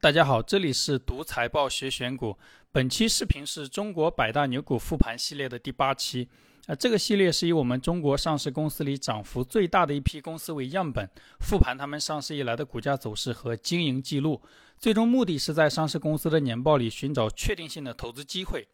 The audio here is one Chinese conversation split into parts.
大家好，这里是读财报学选股。本期视频是中国百大牛股复盘系列的第八期。啊，这个系列是以我们中国上市公司里涨幅最大的一批公司为样本，复盘他们上市以来的股价走势和经营记录。最终目的是在上市公司的年报里寻找确定性的投资机会。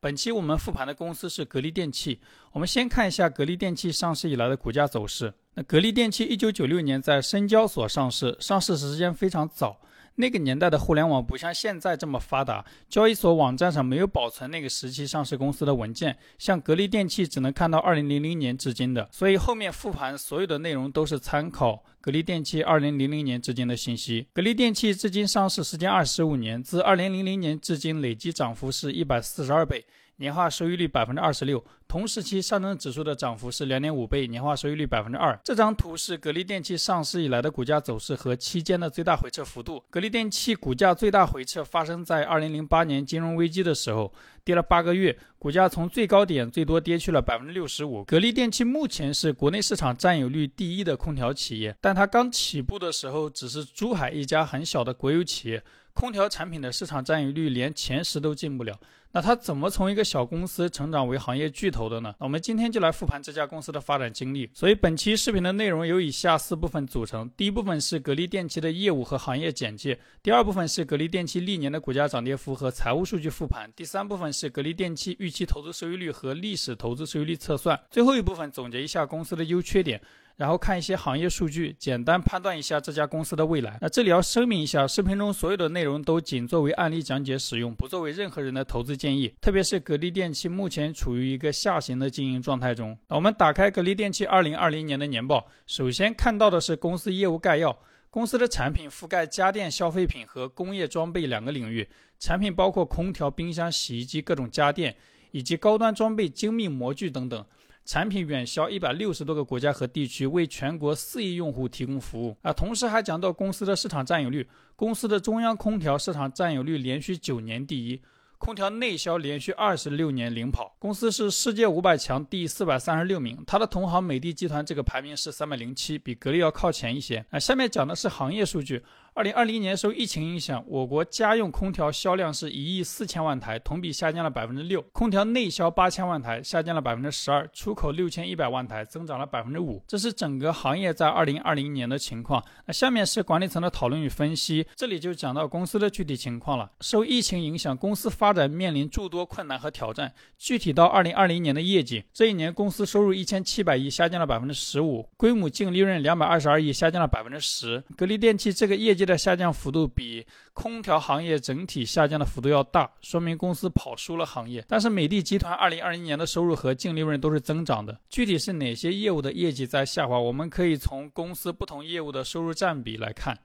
本期我们复盘的公司是格力电器。我们先看一下格力电器上市以来的股价走势。那格力电器一九九六年在深交所上市，上市时间非常早。那个年代的互联网不像现在这么发达，交易所网站上没有保存那个时期上市公司的文件，像格力电器只能看到二零零零年至今的，所以后面复盘所有的内容都是参考格力电器二零零零年至今的信息。格力电器至今上市时间二十五年，自二零零零年至今累计涨幅是一百四十二倍。年化收益率百分之二十六，同时期上证指数的涨幅是两点五倍，年化收益率百分之二。这张图是格力电器上市以来的股价走势和期间的最大回撤幅度。格力电器股价最大回撤发生在二零零八年金融危机的时候，跌了八个月，股价从最高点最多跌去了百分之六十五。格力电器目前是国内市场占有率第一的空调企业，但它刚起步的时候只是珠海一家很小的国有企业。空调产品的市场占有率连前十都进不了，那它怎么从一个小公司成长为行业巨头的呢？那我们今天就来复盘这家公司的发展经历。所以本期视频的内容由以下四部分组成：第一部分是格力电器的业务和行业简介；第二部分是格力电器历年的股价涨跌幅和财务数据复盘；第三部分是格力电器预期投资收益率和历史投资收益率测算；最后一部分总结一下公司的优缺点。然后看一些行业数据，简单判断一下这家公司的未来。那这里要声明一下，视频中所有的内容都仅作为案例讲解使用，不作为任何人的投资建议。特别是格力电器目前处于一个下行的经营状态中。我们打开格力电器二零二零年的年报，首先看到的是公司业务概要。公司的产品覆盖家电消费品和工业装备两个领域，产品包括空调、冰箱、洗衣机、各种家电，以及高端装备、精密模具等等。产品远销一百六十多个国家和地区，为全国四亿用户提供服务啊！同时还讲到公司的市场占有率，公司的中央空调市场占有率连续九年第一，空调内销连续二十六年领跑，公司是世界五百强第四百三十六名，它的同行美的集团这个排名是三百零七，比格力要靠前一些啊。下面讲的是行业数据。二零二零年受疫情影响，我国家用空调销量是一亿四千万台，同比下降了百分之六；空调内销八千万台，下降了百分之十二；出口六千一百万台，增长了百分之五。这是整个行业在二零二零年的情况。那下面是管理层的讨论与分析，这里就讲到公司的具体情况了。受疫情影响，公司发展面临诸多困难和挑战。具体到二零二零年的业绩，这一年公司收入一千七百亿，下降了百分之十五；规模净利润两百二十二亿，下降了百分之十。格力电器这个业绩。的下降幅度比空调行业整体下降的幅度要大，说明公司跑输了行业。但是美的集团二零二零年的收入和净利润都是增长的。具体是哪些业务的业绩在下滑？我们可以从公司不同业务的收入占比来看。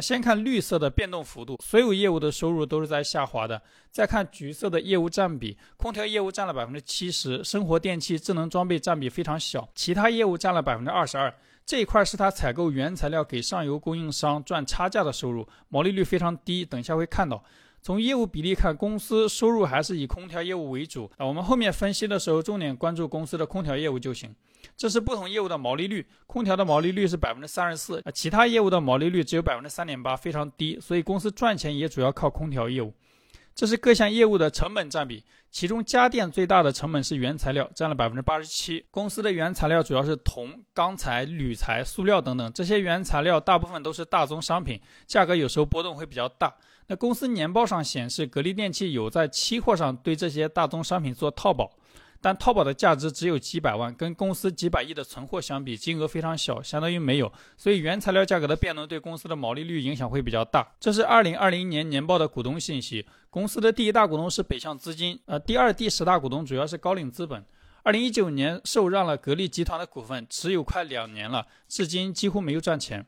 先看绿色的变动幅度，所有业务的收入都是在下滑的。再看橘色的业务占比，空调业务占了百分之七十，生活电器、智能装备占比非常小，其他业务占了百分之二十二。这一块是他采购原材料给上游供应商赚差价的收入，毛利率非常低。等一下会看到，从业务比例看，公司收入还是以空调业务为主啊。我们后面分析的时候，重点关注公司的空调业务就行。这是不同业务的毛利率，空调的毛利率是百分之三十四啊，其他业务的毛利率只有百分之三点八，非常低。所以公司赚钱也主要靠空调业务。这是各项业务的成本占比，其中家电最大的成本是原材料，占了百分之八十七。公司的原材料主要是铜、钢材、铝材、塑料等等，这些原材料大部分都是大宗商品，价格有时候波动会比较大。那公司年报上显示，格力电器有在期货上对这些大宗商品做套保。但套保的价值只有几百万，跟公司几百亿的存货相比，金额非常小，相当于没有。所以原材料价格的变动对公司的毛利率影响会比较大。这是二零二零年年报的股东信息。公司的第一大股东是北向资金，呃，第二、第十大股东主要是高瓴资本。二零一九年受让了格力集团的股份，持有快两年了，至今几乎没有赚钱。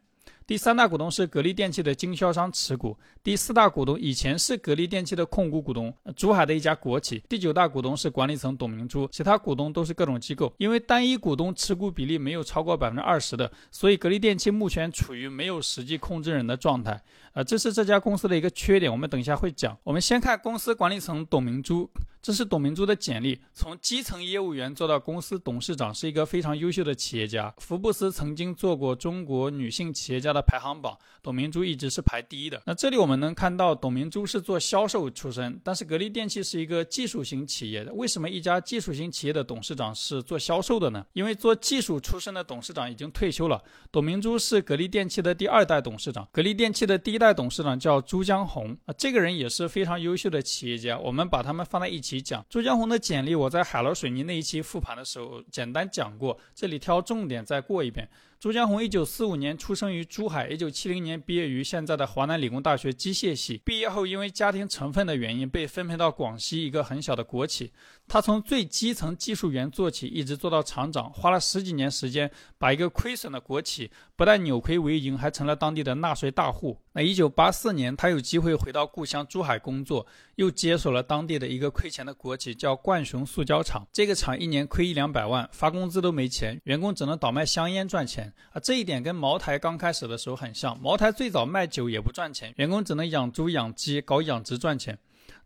第三大股东是格力电器的经销商持股，第四大股东以前是格力电器的控股股东，珠海的一家国企。第九大股东是管理层董明珠，其他股东都是各种机构。因为单一股东持股比例没有超过百分之二十的，所以格力电器目前处于没有实际控制人的状态。啊，这是这家公司的一个缺点，我们等一下会讲。我们先看公司管理层董明珠。这是董明珠的简历，从基层业务员做到公司董事长，是一个非常优秀的企业家。福布斯曾经做过中国女性企业家的排行榜，董明珠一直是排第一的。那这里我们能看到，董明珠是做销售出身，但是格力电器是一个技术型企业的。为什么一家技术型企业的董事长是做销售的呢？因为做技术出身的董事长已经退休了。董明珠是格力电器的第二代董事长，格力电器的第一代董事长叫朱江洪啊，这个人也是非常优秀的企业家。我们把他们放在一起。讲朱江洪的简历，我在海螺水泥那一期复盘的时候简单讲过，这里挑重点再过一遍。朱江洪一九四五年出生于珠海，一九七零年毕业于现在的华南理工大学机械系。毕业后，因为家庭成分的原因，被分配到广西一个很小的国企。他从最基层技术员做起，一直做到厂长，花了十几年时间，把一个亏损的国企不但扭亏为盈，还成了当地的纳税大户。那一九八四年，他有机会回到故乡珠海工作，又接手了当地的一个亏钱的国企，叫冠雄塑胶厂。这个厂一年亏一两百万，发工资都没钱，员工只能倒卖香烟赚钱。啊，这一点跟茅台刚开始的时候很像。茅台最早卖酒也不赚钱，员工只能养猪养鸡搞养殖赚钱。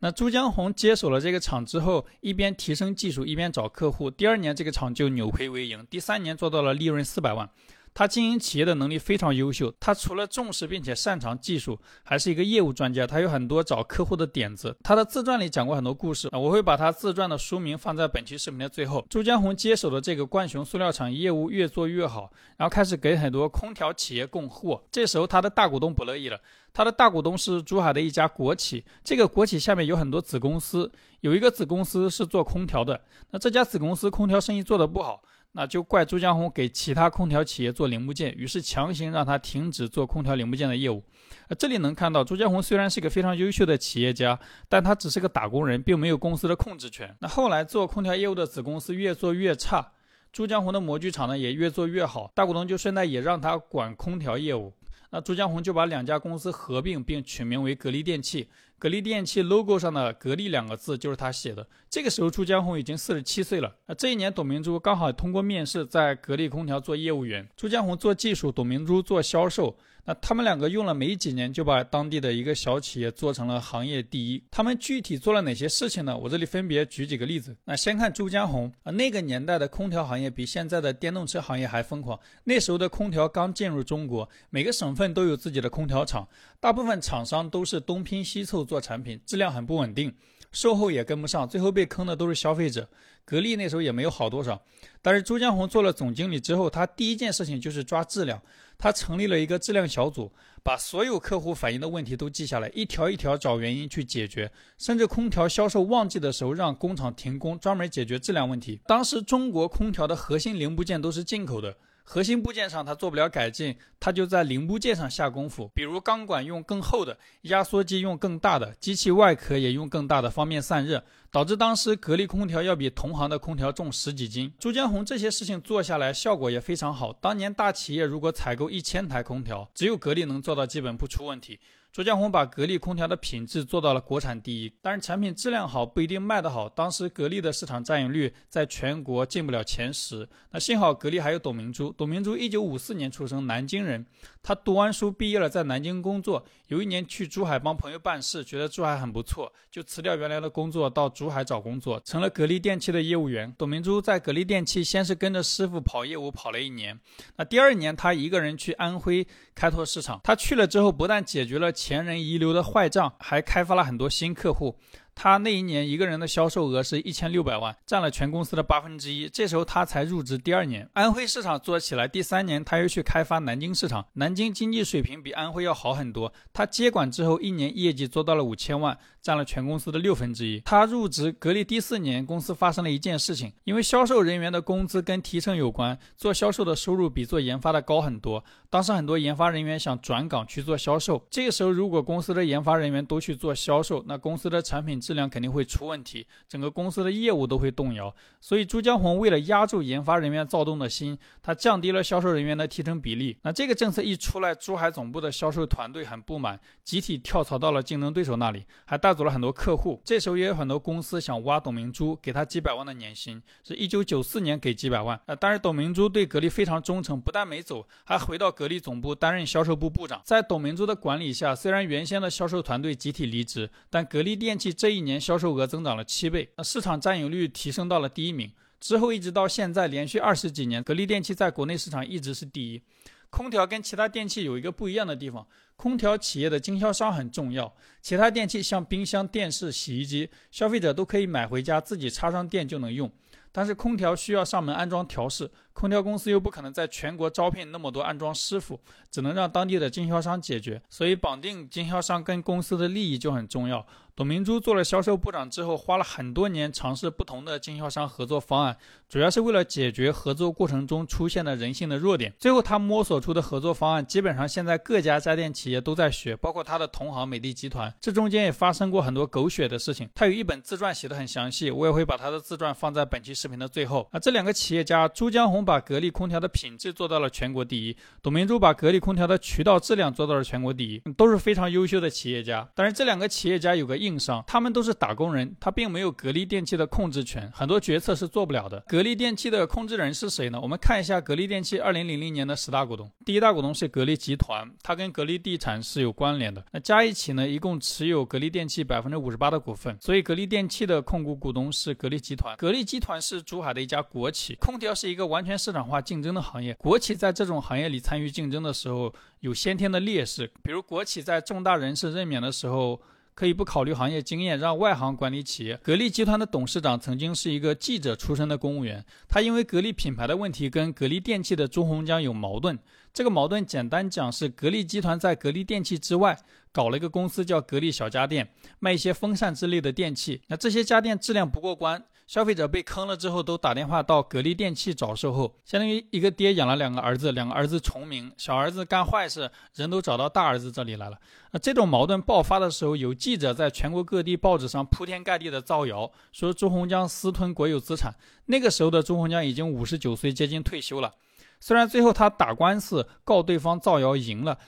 那朱江洪接手了这个厂之后，一边提升技术，一边找客户。第二年这个厂就扭亏为盈，第三年做到了利润四百万。他经营企业的能力非常优秀，他除了重视并且擅长技术，还是一个业务专家。他有很多找客户的点子。他的自传里讲过很多故事，我会把他自传的书名放在本期视频的最后。朱江洪接手的这个冠雄塑料厂业务越做越好，然后开始给很多空调企业供货。这时候他的大股东不乐意了，他的大股东是珠海的一家国企，这个国企下面有很多子公司，有一个子公司是做空调的，那这家子公司空调生意做得不好。那就怪朱江洪给其他空调企业做零部件，于是强行让他停止做空调零部件的业务。呃，这里能看到朱江洪虽然是个非常优秀的企业家，但他只是个打工人，并没有公司的控制权。那后来做空调业务的子公司越做越差，朱江洪的模具厂呢也越做越好，大股东就顺带也让他管空调业务。那朱江洪就把两家公司合并，并取名为格力电器。格力电器 logo 上的“格力”两个字就是他写的。这个时候，朱江洪已经四十七岁了。那这一年，董明珠刚好通过面试，在格力空调做业务员。朱江洪做技术，董明珠做销售。那他们两个用了没几年，就把当地的一个小企业做成了行业第一。他们具体做了哪些事情呢？我这里分别举几个例子。那先看朱江洪啊，那个年代的空调行业比现在的电动车行业还疯狂。那时候的空调刚进入中国，每个省份都有自己的空调厂，大部分厂商都是东拼西凑。做产品质量很不稳定，售后也跟不上，最后被坑的都是消费者。格力那时候也没有好多少，但是朱江洪做了总经理之后，他第一件事情就是抓质量。他成立了一个质量小组，把所有客户反映的问题都记下来，一条一条找原因去解决。甚至空调销售旺季的时候，让工厂停工，专门解决质量问题。当时中国空调的核心零部件都是进口的。核心部件上他做不了改进，他就在零部件上下功夫，比如钢管用更厚的，压缩机用更大的，机器外壳也用更大的，方便散热，导致当时格力空调要比同行的空调重十几斤。朱江洪这些事情做下来，效果也非常好。当年大企业如果采购一千台空调，只有格力能做到基本不出问题。朱江洪把格力空调的品质做到了国产第一，但是产品质量好不一定卖得好。当时格力的市场占有率在全国进不了前十。那幸好格力还有董明珠。董明珠一九五四年出生，南京人。他读完书毕业了，在南京工作。有一年去珠海帮朋友办事，觉得珠海很不错，就辞掉原来的工作，到珠海找工作，成了格力电器的业务员。董明珠在格力电器先是跟着师傅跑业务，跑了一年。那第二年他一个人去安徽开拓市场。他去了之后，不但解决了前人遗留的坏账，还开发了很多新客户。他那一年一个人的销售额是一千六百万，占了全公司的八分之一。这时候他才入职第二年，安徽市场做起来。第三年他又去开发南京市场，南京经济水平比安徽要好很多。他接管之后，一年业绩做到了五千万，占了全公司的六分之一。他入职格力第四年，公司发生了一件事情，因为销售人员的工资跟提成有关，做销售的收入比做研发的高很多。当时很多研发人员想转岗去做销售，这个时候如果公司的研发人员都去做销售，那公司的产品质量肯定会出问题，整个公司的业务都会动摇。所以朱江洪为了压住研发人员躁动的心，他降低了销售人员的提成比例。那这个政策一出来，珠海总部的销售团队很不满，集体跳槽到了竞争对手那里，还带走了很多客户。这时候也有很多公司想挖董明珠，给他几百万的年薪，是一九九四年给几百万。呃，但是董明珠对格力非常忠诚，不但没走，还回到格力总部担任销售部部长。在董明珠的管理下，虽然原先的销售团队集体离职，但格力电器这一一年销售额增长了七倍，那市场占有率提升到了第一名。之后一直到现在，连续二十几年，格力电器在国内市场一直是第一。空调跟其他电器有一个不一样的地方，空调企业的经销商很重要，其他电器像冰箱、电视、洗衣机，消费者都可以买回家自己插上电就能用，但是空调需要上门安装调试。空调公司又不可能在全国招聘那么多安装师傅，只能让当地的经销商解决，所以绑定经销商跟公司的利益就很重要。董明珠做了销售部长之后，花了很多年尝试不同的经销商合作方案，主要是为了解决合作过程中出现的人性的弱点。最后他摸索出的合作方案，基本上现在各家家电企业都在学，包括他的同行美的集团。这中间也发生过很多狗血的事情。他有一本自传写的很详细，我也会把他的自传放在本期视频的最后。啊，这两个企业家朱江红。把格力空调的品质做到了全国第一，董明珠把格力空调的渠道质量做到了全国第一，都是非常优秀的企业家。但是这两个企业家有个硬伤，他们都是打工人，他并没有格力电器的控制权，很多决策是做不了的。格力电器的控制人是谁呢？我们看一下格力电器二零零零年的十大股东，第一大股东是格力集团，它跟格力地产是有关联的。那加一起呢，一共持有格力电器百分之五十八的股份，所以格力电器的控股股东是格力集团。格力集团是珠海的一家国企，空调是一个完全市场化竞争。的行业，国企在这种行业里参与竞争的时候，有先天的劣势。比如，国企在重大人事任免的时候，可以不考虑行业经验，让外行管理企业。格力集团的董事长曾经是一个记者出身的公务员，他因为格力品牌的问题跟格力电器的朱洪江有矛盾。这个矛盾简单讲是，格力集团在格力电器之外搞了一个公司叫格力小家电，卖一些风扇之类的电器。那这些家电质量不过关。消费者被坑了之后，都打电话到格力电器找售后，相当于一个爹养了两个儿子，两个儿子重名，小儿子干坏事，人都找到大儿子这里来了。那这种矛盾爆发的时候，有记者在全国各地报纸上铺天盖地的造谣，说朱洪江私吞国有资产。那个时候的朱洪江已经五十九岁，接近退休了。虽然最后他打官司告对方造谣赢了。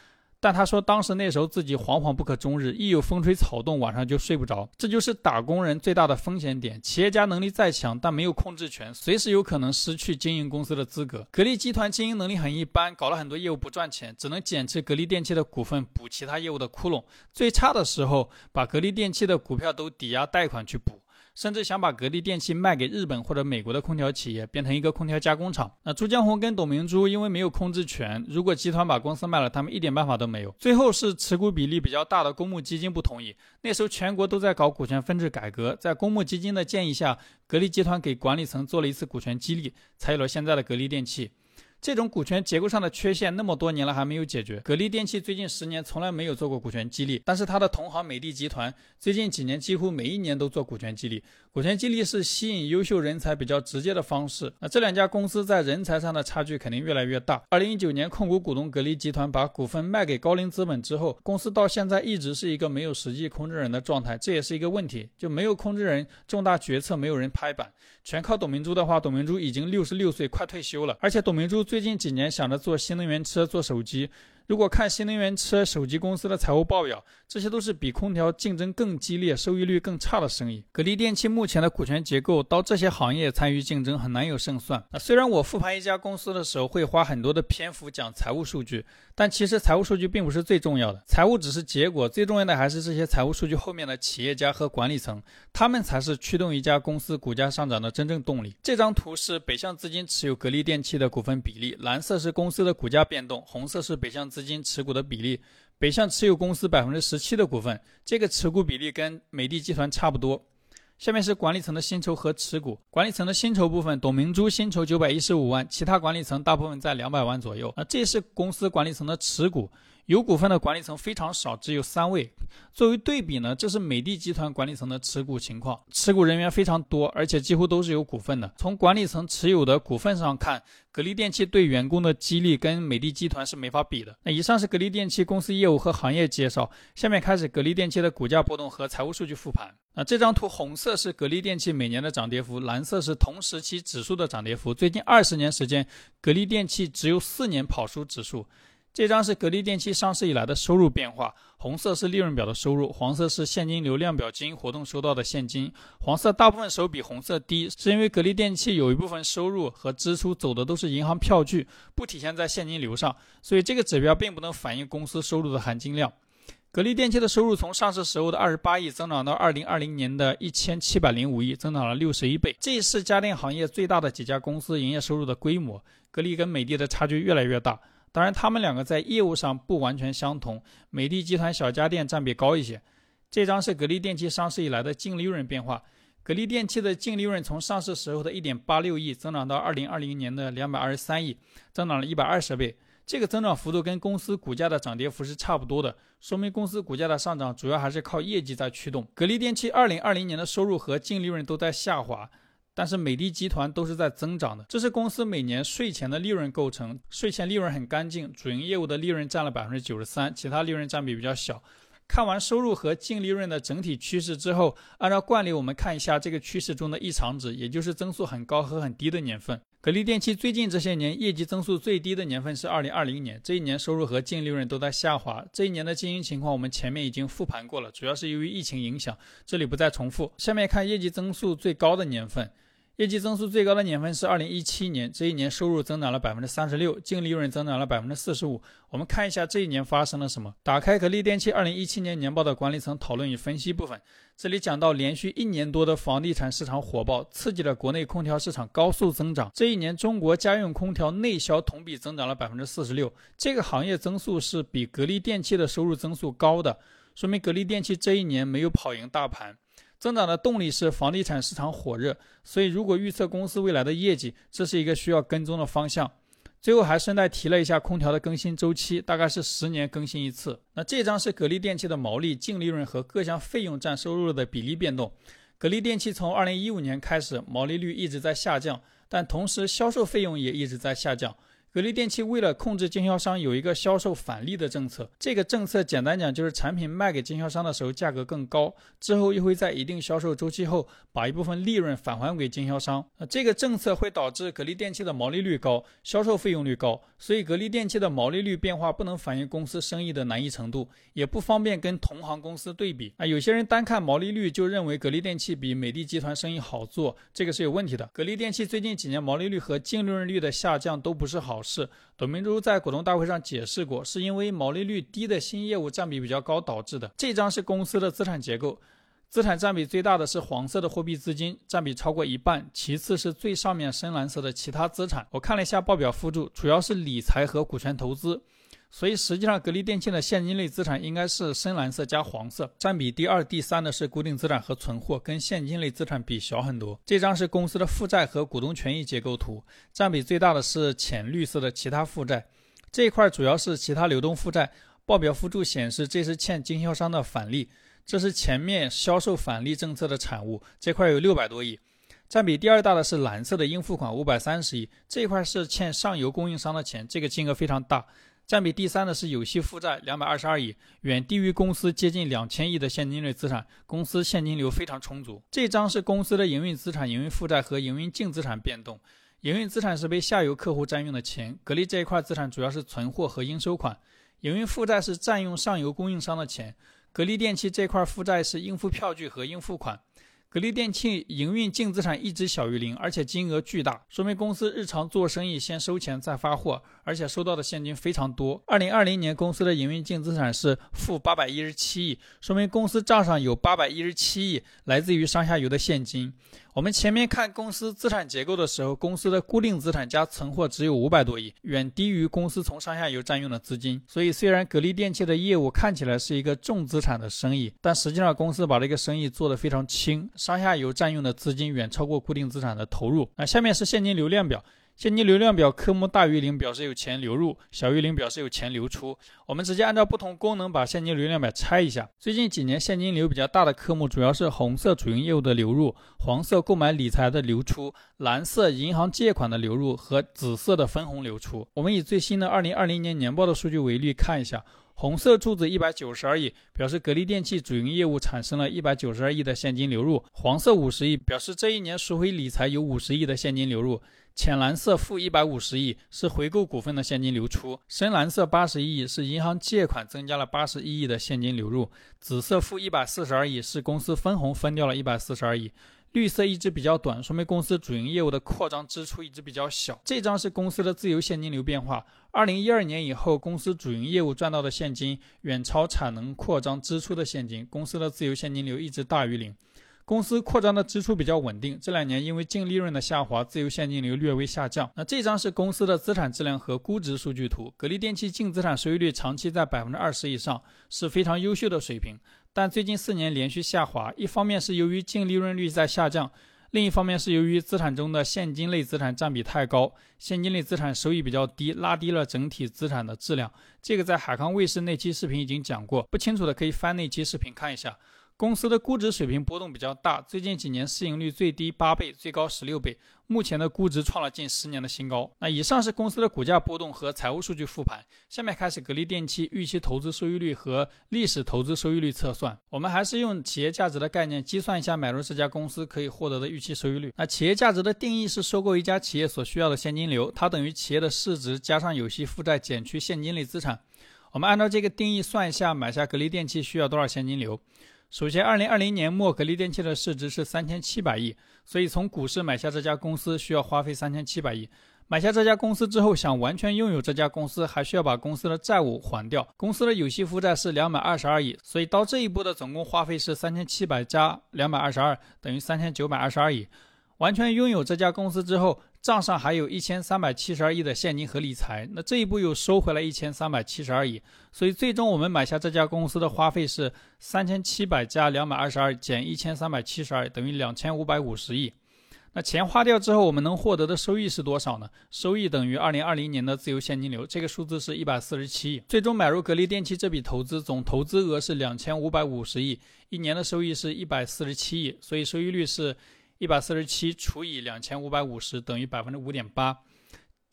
但他说，当时那时候自己惶惶不可终日，一有风吹草动，晚上就睡不着。这就是打工人最大的风险点。企业家能力再强，但没有控制权，随时有可能失去经营公司的资格。格力集团经营能力很一般，搞了很多业务不赚钱，只能减持格力电器的股份补其他业务的窟窿。最差的时候，把格力电器的股票都抵押贷款去补。甚至想把格力电器卖给日本或者美国的空调企业，变成一个空调加工厂。那朱江红跟董明珠因为没有控制权，如果集团把公司卖了，他们一点办法都没有。最后是持股比例比较大的公募基金不同意。那时候全国都在搞股权分置改革，在公募基金的建议下，格力集团给管理层做了一次股权激励，才有了现在的格力电器。这种股权结构上的缺陷，那么多年了还没有解决。格力电器最近十年从来没有做过股权激励，但是它的同行美的集团最近几年几乎每一年都做股权激励。股权激励是吸引优秀人才比较直接的方式。那这两家公司在人才上的差距肯定越来越大。二零一九年控股股东格力集团把股份卖给高瓴资本之后，公司到现在一直是一个没有实际控制人的状态，这也是一个问题，就没有控制人，重大决策没有人拍板，全靠董明珠的话，董明珠已经六十六岁，快退休了，而且董明珠最近几年想着做新能源车、做手机。如果看新能源车手机公司的财务报表，这些都是比空调竞争更激烈、收益率更差的生意。格力电器目前的股权结构，到这些行业参与竞争很难有胜算。虽然我复盘一家公司的时候会花很多的篇幅讲财务数据，但其实财务数据并不是最重要的，财务只是结果，最重要的还是这些财务数据后面的企业家和管理层，他们才是驱动一家公司股价上涨的真正动力。这张图是北向资金持有格力电器的股份比例，蓝色是公司的股价变动，红色是北向。资金持股的比例，北向持有公司百分之十七的股份，这个持股比例跟美的集团差不多。下面是管理层的薪酬和持股，管理层的薪酬部分，董明珠薪酬九百一十五万，其他管理层大部分在两百万左右。那，这是公司管理层的持股。有股份的管理层非常少，只有三位。作为对比呢，这是美的集团管理层的持股情况，持股人员非常多，而且几乎都是有股份的。从管理层持有的股份上看，格力电器对员工的激励跟美的集团是没法比的。那以上是格力电器公司业务和行业介绍，下面开始格力电器的股价波动和财务数据复盘。那这张图红色是格力电器每年的涨跌幅，蓝色是同时期指数的涨跌幅。最近二十年时间，格力电器只有四年跑输指数。这张是格力电器上市以来的收入变化，红色是利润表的收入，黄色是现金流量表经营活动收到的现金。黄色大部分时候比红色低，是因为格力电器有一部分收入和支出走的都是银行票据，不体现在现金流上，所以这个指标并不能反映公司收入的含金量。格力电器的收入从上市时候的二十八亿增长到二零二零年的一千七百零五亿，增长了六十一倍。这是家电行业最大的几家公司营业收入的规模。格力跟美的的差距越来越大。当然，他们两个在业务上不完全相同。美的集团小家电占比高一些。这张是格力电器上市以来的净利润变化。格力电器的净利润从上市时候的一点八六亿增长到二零二零年的两百二十三亿，增长了一百二十倍。这个增长幅度跟公司股价的涨跌幅是差不多的，说明公司股价的上涨主要还是靠业绩在驱动。格力电器二零二零年的收入和净利润都在下滑。但是美的集团都是在增长的，这是公司每年税前的利润构成，税前利润很干净，主营业务的利润占了百分之九十三，其他利润占比比较小。看完收入和净利润的整体趋势之后，按照惯例，我们看一下这个趋势中的异常值，也就是增速很高和很低的年份。格力电器最近这些年业绩增速最低的年份是二零二零年，这一年收入和净利润都在下滑。这一年的经营情况我们前面已经复盘过了，主要是由于疫情影响，这里不再重复。下面看业绩增速最高的年份。业绩增速最高的年份是二零一七年，这一年收入增长了百分之三十六，净利润增长了百分之四十五。我们看一下这一年发生了什么。打开格力电器二零一七年年报的管理层讨论与分析部分，这里讲到连续一年多的房地产市场火爆，刺激了国内空调市场高速增长。这一年中国家用空调内销同比增长了百分之四十六，这个行业增速是比格力电器的收入增速高的，说明格力电器这一年没有跑赢大盘。增长的动力是房地产市场火热，所以如果预测公司未来的业绩，这是一个需要跟踪的方向。最后还顺带提了一下空调的更新周期，大概是十年更新一次。那这张是格力电器的毛利、净利润和各项费用占收入的比例变动。格力电器从二零一五年开始，毛利率一直在下降，但同时销售费用也一直在下降。格力电器为了控制经销商，有一个销售返利的政策。这个政策简单讲就是产品卖给经销商的时候价格更高，之后又会在一定销售周期后把一部分利润返还给经销商。那这个政策会导致格力电器的毛利率高，销售费用率高，所以格力电器的毛利率变化不能反映公司生意的难易程度，也不方便跟同行公司对比。啊，有些人单看毛利率就认为格力电器比美的集团生意好做，这个是有问题的。格力电器最近几年毛利率和净利润率的下降都不是好事。是董明珠在股东大会上解释过，是因为毛利率低的新业务占比比较高导致的。这张是公司的资产结构，资产占比最大的是黄色的货币资金，占比超过一半，其次是最上面深蓝色的其他资产。我看了一下报表附注，主要是理财和股权投资。所以实际上，格力电器的现金类资产应该是深蓝色加黄色，占比第二、第三的是固定资产和存货，跟现金类资产比小很多。这张是公司的负债和股东权益结构图，占比最大的是浅绿色的其他负债，这一块主要是其他流动负债。报表附注显示，这是欠经销商的返利，这是前面销售返利政策的产物，这块有六百多亿。占比第二大的是蓝色的应付款五百三十亿，这一块是欠上游供应商的钱，这个金额非常大。占比第三的是有息负债两百二十二亿，远低于公司接近两千亿的现金类资产，公司现金流非常充足。这张是公司的营运资产、营运负债和营运净资产变动。营运资产是被下游客户占用的钱，格力这一块资产主要是存货和应收款。营运负债是占用上游供应商的钱，格力电器这块负债是应付票据和应付款。格力电器营运净资产一直小于零，而且金额巨大，说明公司日常做生意先收钱再发货，而且收到的现金非常多。二零二零年公司的营运净资产是负八百一十七亿，说明公司账上有八百一十七亿来自于上下游的现金。我们前面看公司资产结构的时候，公司的固定资产加存货只有五百多亿，远低于公司从上下游占用的资金。所以，虽然格力电器的业务看起来是一个重资产的生意，但实际上公司把这个生意做得非常轻，上下游占用的资金远超过固定资产的投入。那下面是现金流量表。现金流量表科目大于零表示有钱流入，小于零表示有钱流出。我们直接按照不同功能把现金流量表拆一下。最近几年现金流比较大的科目主要是红色主营业务的流入，黄色购买理财的流出，蓝色银行借款的流入和紫色的分红流出。我们以最新的二零二零年年报的数据为例看一下，红色柱子一百九十二亿表示格力电器主营业务产生了一百九十二亿的现金流入，黄色五十亿表示这一年赎回理财有五十亿的现金流入。浅蓝色负一百五十亿是回购股份的现金流出，深蓝色八十亿是银行借款增加了八十一亿的现金流入，紫色负一百四十二亿是公司分红分掉了一百四十二亿，绿色一直比较短，说明公司主营业务的扩张支出一直比较小。这张是公司的自由现金流变化。二零一二年以后，公司主营业务赚到的现金远超产能扩张支出的现金，公司的自由现金流一直大于零。公司扩张的支出比较稳定，这两年因为净利润的下滑，自由现金流略微下降。那这张是公司的资产质量和估值数据图。格力电器净资产收益率长期在百分之二十以上，是非常优秀的水平。但最近四年连续下滑，一方面是由于净利润率在下降，另一方面是由于资产中的现金类资产占比太高，现金类资产收益比较低，拉低了整体资产的质量。这个在海康卫视那期视频已经讲过，不清楚的可以翻那期视频看一下。公司的估值水平波动比较大，最近几年市盈率最低八倍，最高十六倍，目前的估值创了近十年的新高。那以上是公司的股价波动和财务数据复盘，下面开始格力电器预期投资收益率和历史投资收益率测算。我们还是用企业价值的概念计算一下买入这家公司可以获得的预期收益率。那企业价值的定义是收购一家企业所需要的现金流，它等于企业的市值加上有息负债减去现金类资产。我们按照这个定义算一下，买下格力电器需要多少现金流？首先，二零二零年末，格力电器的市值是三千七百亿，所以从股市买下这家公司需要花费三千七百亿。买下这家公司之后，想完全拥有这家公司，还需要把公司的债务还掉。公司的有息负债是两百二十二亿，所以到这一步的总共花费是三千七百加两百二十二，等于三千九百二十二亿。完全拥有这家公司之后，账上还有一千三百七十二亿的现金和理财，那这一步又收回来一千三百七十二亿，所以最终我们买下这家公司的花费是三千七百加两百二十二减一千三百七十二，等于两千五百五十亿。那钱花掉之后，我们能获得的收益是多少呢？收益等于二零二零年的自由现金流，这个数字是一百四十七亿。最终买入格力电器这笔投资总投资额是两千五百五十亿，一年的收益是一百四十七亿，所以收益率是。一百四十七除以两千五百五十等于百分之五点八，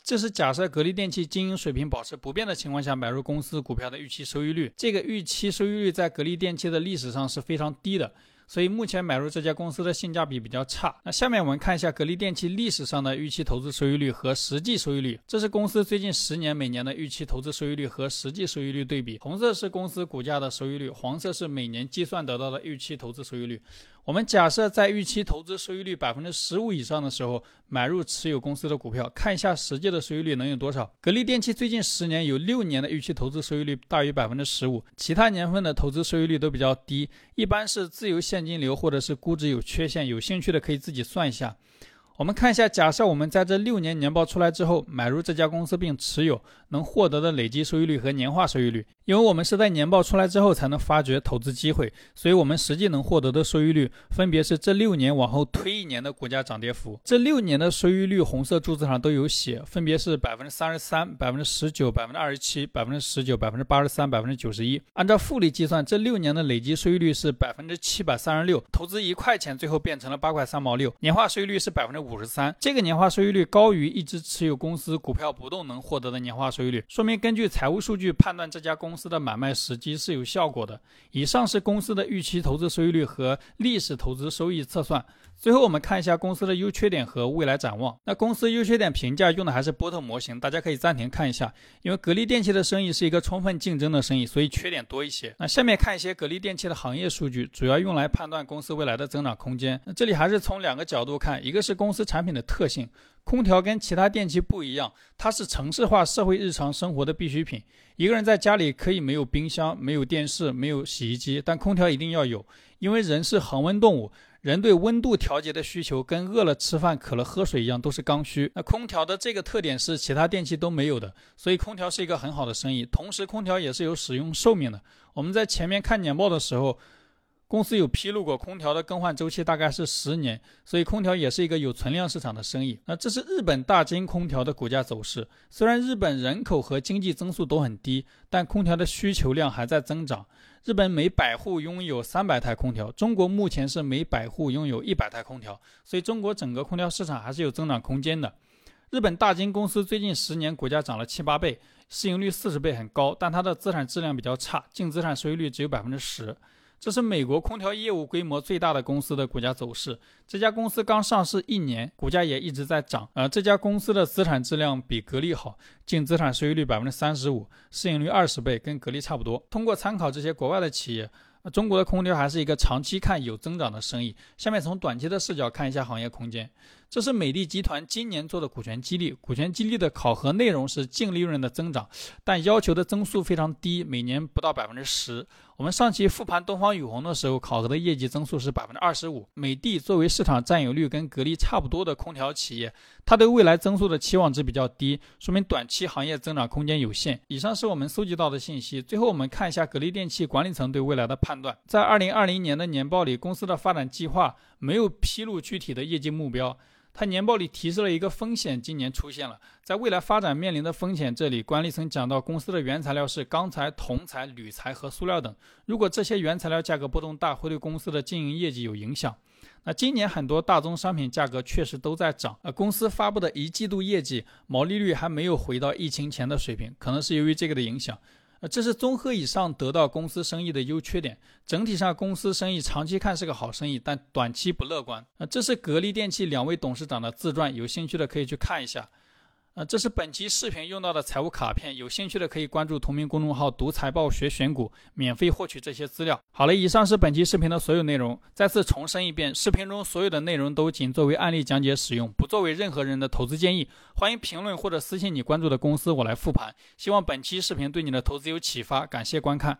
这是假设格力电器经营水平保持不变的情况下买入公司股票的预期收益率。这个预期收益率在格力电器的历史上是非常低的。所以目前买入这家公司的性价比比较差。那下面我们看一下格力电器历史上的预期投资收益率和实际收益率。这是公司最近十年每年的预期投资收益率和实际收益率对比。红色是公司股价的收益率，黄色是每年计算得到的预期投资收益率。我们假设在预期投资收益率百分之十五以上的时候买入持有公司的股票，看一下实际的收益率能有多少。格力电器最近十年有六年的预期投资收益率大于百分之十五，其他年份的投资收益率都比较低，一般是自由现金流或者是估值有缺陷。有兴趣的可以自己算一下。我们看一下，假设我们在这六年年报出来之后买入这家公司并持有，能获得的累计收益率和年化收益率。因为我们是在年报出来之后才能发掘投资机会，所以我们实际能获得的收益率分别是这六年往后推一年的股价涨跌幅。这六年的收益率红色柱子上都有写，分别是百分之三十三、百分之十九、百分之二十七、百分之十九、百分之八十三、百分之九十一。按照复利计算，这六年的累计收益率是百分之七百三十六。投资一块钱，最后变成了八块三毛六，年化收益率是百分之五十三。这个年化收益率高于一直持有公司股票不动能获得的年化收益率，说明根据财务数据判断这家公司的买卖时机是有效果的。以上是公司的预期投资收益率和历史投资收益测算。最后我们看一下公司的优缺点和未来展望。那公司优缺点评价用的还是波特模型，大家可以暂停看一下。因为格力电器的生意是一个充分竞争的生意，所以缺点多一些。那下面看一些格力电器的行业数据，主要用来判断公司未来的增长空间。那这里还是从两个角度看，一个是公公司产品的特性，空调跟其他电器不一样，它是城市化社会日常生活的必需品。一个人在家里可以没有冰箱、没有电视、没有洗衣机，但空调一定要有，因为人是恒温动物。人对温度调节的需求跟饿了吃饭、渴了喝水一样，都是刚需。那空调的这个特点是其他电器都没有的，所以空调是一个很好的生意。同时，空调也是有使用寿命的。我们在前面看年报的时候，公司有披露过空调的更换周期大概是十年，所以空调也是一个有存量市场的生意。那这是日本大金空调的股价走势。虽然日本人口和经济增速都很低，但空调的需求量还在增长。日本每百户拥有三百台空调，中国目前是每百户拥有一百台空调，所以中国整个空调市场还是有增长空间的。日本大金公司最近十年股价涨了七八倍，市盈率四十倍很高，但它的资产质量比较差，净资产收益率只有百分之十。这是美国空调业务规模最大的公司的股价走势。这家公司刚上市一年，股价也一直在涨。而这家公司的资产质量比格力好，净资产收益率百分之三十五，市盈率二十倍，跟格力差不多。通过参考这些国外的企业，中国的空调还是一个长期看有增长的生意。下面从短期的视角看一下行业空间。这是美的集团今年做的股权激励，股权激励的考核内容是净利润的增长，但要求的增速非常低，每年不到百分之十。我们上期复盘东方雨虹的时候，考核的业绩增速是百分之二十五。美的作为市场占有率跟格力差不多的空调企业，它对未来增速的期望值比较低，说明短期行业增长空间有限。以上是我们搜集到的信息。最后我们看一下格力电器管理层对未来的判断，在二零二零年的年报里，公司的发展计划没有披露具体的业绩目标。它年报里提示了一个风险，今年出现了，在未来发展面临的风险。这里管理层讲到，公司的原材料是钢材、铜材、铝材和塑料等。如果这些原材料价格波动大，会对公司的经营业绩有影响。那今年很多大宗商品价格确实都在涨，呃，公司发布的一季度业绩毛利率还没有回到疫情前的水平，可能是由于这个的影响。这是综合以上得到公司生意的优缺点。整体上，公司生意长期看是个好生意，但短期不乐观。啊，这是格力电器两位董事长的自传，有兴趣的可以去看一下。呃，这是本期视频用到的财务卡片，有兴趣的可以关注同名公众号“读财报学选股”，免费获取这些资料。好了，以上是本期视频的所有内容。再次重申一遍，视频中所有的内容都仅作为案例讲解使用，不作为任何人的投资建议。欢迎评论或者私信你关注的公司，我来复盘。希望本期视频对你的投资有启发，感谢观看。